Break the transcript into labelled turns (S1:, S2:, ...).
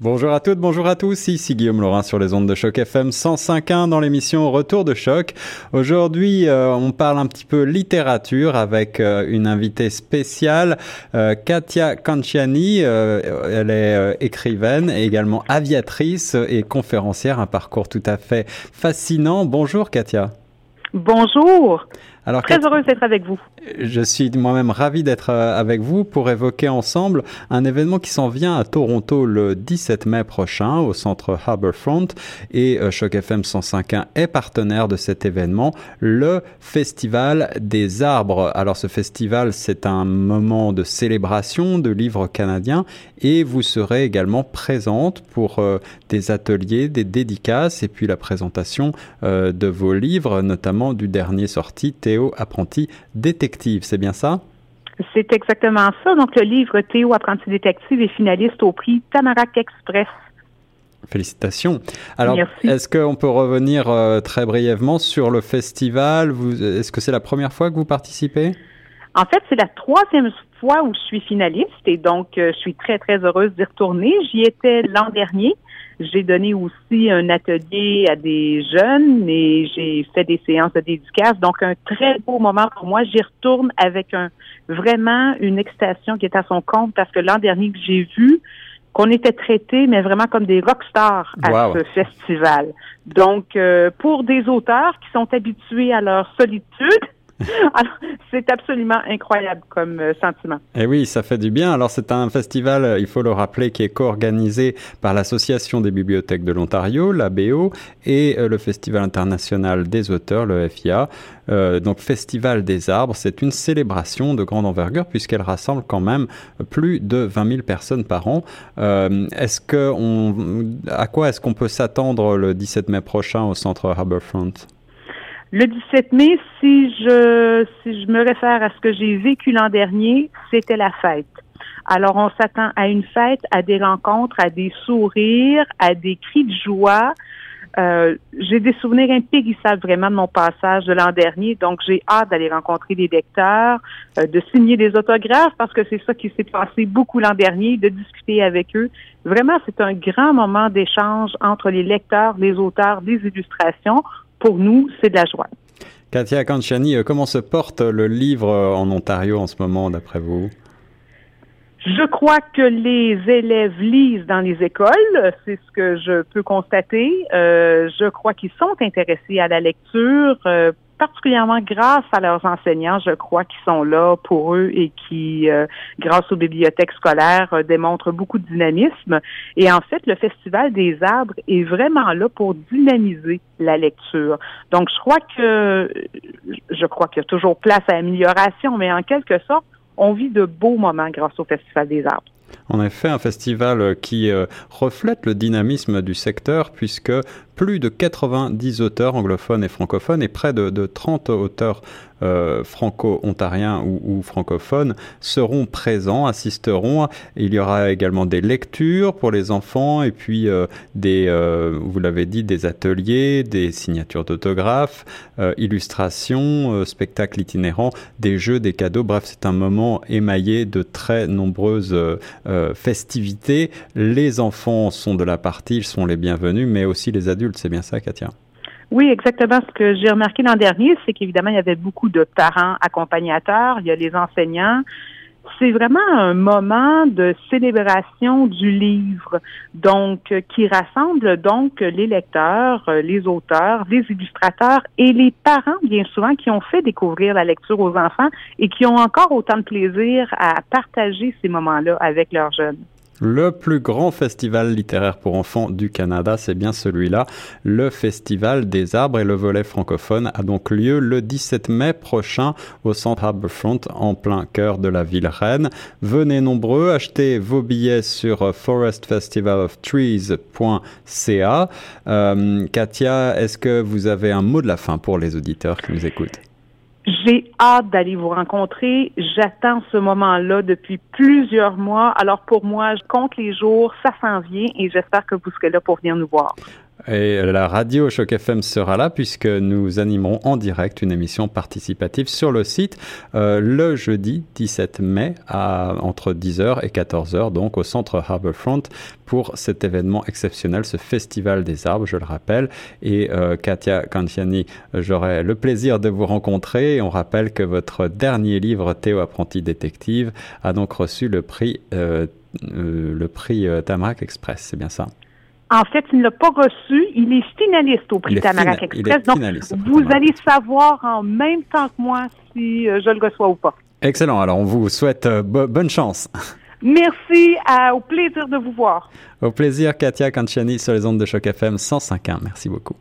S1: Bonjour à toutes, bonjour à tous, ici Guillaume Laurin sur les ondes de choc FM 105.1 dans l'émission Retour de choc. Aujourd'hui, euh, on parle un petit peu littérature avec euh, une invitée spéciale, euh, Katia Canciani. elle est écrivaine et également aviatrice et conférencière, un parcours tout à fait fascinant. Bonjour Katia.
S2: Bonjour. Alors, Très heureuse d'être avec vous.
S1: Je suis moi-même ravi d'être euh, avec vous pour évoquer ensemble un événement qui s'en vient à Toronto le 17 mai prochain au centre Harbourfront et euh, Choc FM 105.1 est partenaire de cet événement, le Festival des arbres. Alors ce festival, c'est un moment de célébration de livres canadiens et vous serez également présente pour euh, des ateliers, des dédicaces et puis la présentation de vos livres, notamment du dernier sorti Théo apprenti détective, c'est bien ça?
S2: C'est exactement ça. Donc, le livre Théo, apprenti détective, est finaliste au prix Tamarack Express.
S1: Félicitations. Alors, est-ce qu'on peut revenir euh, très brièvement sur le festival? Est-ce que c'est la première fois que vous participez?
S2: En fait, c'est la troisième fois où je suis finaliste et donc euh, je suis très, très heureuse d'y retourner. J'y étais l'an dernier. J'ai donné aussi un atelier à des jeunes et j'ai fait des séances de dédicace. Donc, un très beau moment pour moi. J'y retourne avec un vraiment une excitation qui est à son compte parce que l'an dernier que j'ai vu, qu'on était traités, mais vraiment comme des rockstars à ce festival. Donc, euh, pour des auteurs qui sont habitués à leur solitude, C'est absolument incroyable comme euh, sentiment.
S1: Et eh oui, ça fait du bien. Alors, c'est un festival, euh, il faut le rappeler, qui est co-organisé par l'Association des bibliothèques de l'Ontario, l'ABO, et euh, le Festival international des auteurs, le FIA. donc, Festival des arbres, c'est une célébration de grande envergure puisqu'elle rassemble quand même plus de 20 000 personnes par an. est-ce que à quoi est-ce qu'on peut s'attendre le 17 mai prochain au centre Harbourfront?
S2: Le 17 mai, si je, si je me réfère à ce que j'ai vécu l'an dernier, c'était la fête. Alors, on s'attend à une fête, à des rencontres, à des sourires, à des cris de joie. Euh, j'ai des souvenirs impérissables vraiment de mon passage de l'an dernier, donc j'ai hâte d'aller rencontrer des lecteurs, euh, de signer des autographes parce que c'est ça qui s'est passé beaucoup l'an dernier, de discuter avec eux. Vraiment, c'est un grand moment d'échange entre les lecteurs, les auteurs, des illustrations pour nous, c'est de la joie.
S1: Katia Canciani, euh, comment se porte le livre euh, en Ontario en ce moment, d'après vous?
S2: Je crois que les élèves lisent dans les écoles, c'est ce que je peux constater. Euh, je crois qu'ils sont intéressés à la lecture particulièrement grâce à leurs enseignants, je crois, qui sont là pour eux et qui, euh, grâce aux bibliothèques scolaires, euh, démontrent beaucoup de dynamisme. Et en fait, le Festival des arbres est vraiment là pour dynamiser la lecture. Donc, je crois que, je crois qu'il y a toujours place à amélioration, mais en quelque sorte, on vit de beaux moments grâce au Festival des arbres.
S1: En effet, un festival qui euh, reflète le dynamisme du secteur puisque plus de 90 auteurs anglophones et francophones et près de, 30 auteurs euh, franco-ontariens ou, francophones seront présents, assisteront. Il y aura également des lectures pour les enfants et puis euh, des, vous l'avez dit, des ateliers, des signatures d'autographes, illustrations, spectacles itinérants, des jeux, des cadeaux. Bref, c'est un moment émaillé de très nombreuses festivités. Les enfants sont de la partie, ils sont les bienvenus, mais aussi les adultes c'est bien ça, Katia?
S2: Oui, exactement. Ce que j'ai remarqué l'an dernier, c'est qu'évidemment, il y avait beaucoup de parents accompagnateurs, il y a les enseignants. C'est vraiment un moment de célébration du livre, donc qui rassemble donc les lecteurs, les auteurs, les illustrateurs et les parents, bien souvent, qui ont fait découvrir la lecture aux enfants et qui ont encore autant de plaisir à partager ces moments-là avec leurs jeunes.
S1: Le plus grand festival littéraire pour enfants du Canada, c'est bien celui-là. Le Festival des arbres et le volet francophone a donc lieu le 17 mai prochain au centre Harbourfront en plein cœur de la ville reine. Venez nombreux, achetez vos billets sur forestfestivalofTrees.ca. Euh, Katia, est-ce que vous avez un mot de la fin pour les auditeurs qui nous écoutent?
S2: J'ai hâte d'aller vous rencontrer. J'attends ce moment-là depuis plusieurs mois. Alors pour moi, je compte les jours, ça s'en vient et j'espère que vous serez là pour venir nous voir.
S1: Et la radio Choc FM sera là puisque nous animerons en direct une émission participative sur le site euh, le jeudi 17 mai à entre 10h et 14h donc au centre Harbourfront pour cet événement exceptionnel, ce festival des arbres, je le rappelle. Et euh, Katia Kantiani, j'aurai le plaisir de vous rencontrer. on rappelle que votre dernier livre, Théo apprenti détective, a donc reçu le prix, euh, le prix Tamarack Express. C'est bien ça?
S2: En fait, il ne l'a pas reçu. Il est finaliste au prix Tamarack Express. Donc, vous allez savoir en même temps que moi si euh, je le reçois ou pas.
S1: Excellent. Alors, on vous souhaite euh, bonne chance.
S2: Merci. au plaisir de vous voir.
S1: Au plaisir, Katia Canciani sur les ondes de Choc FM 105.1. Merci beaucoup.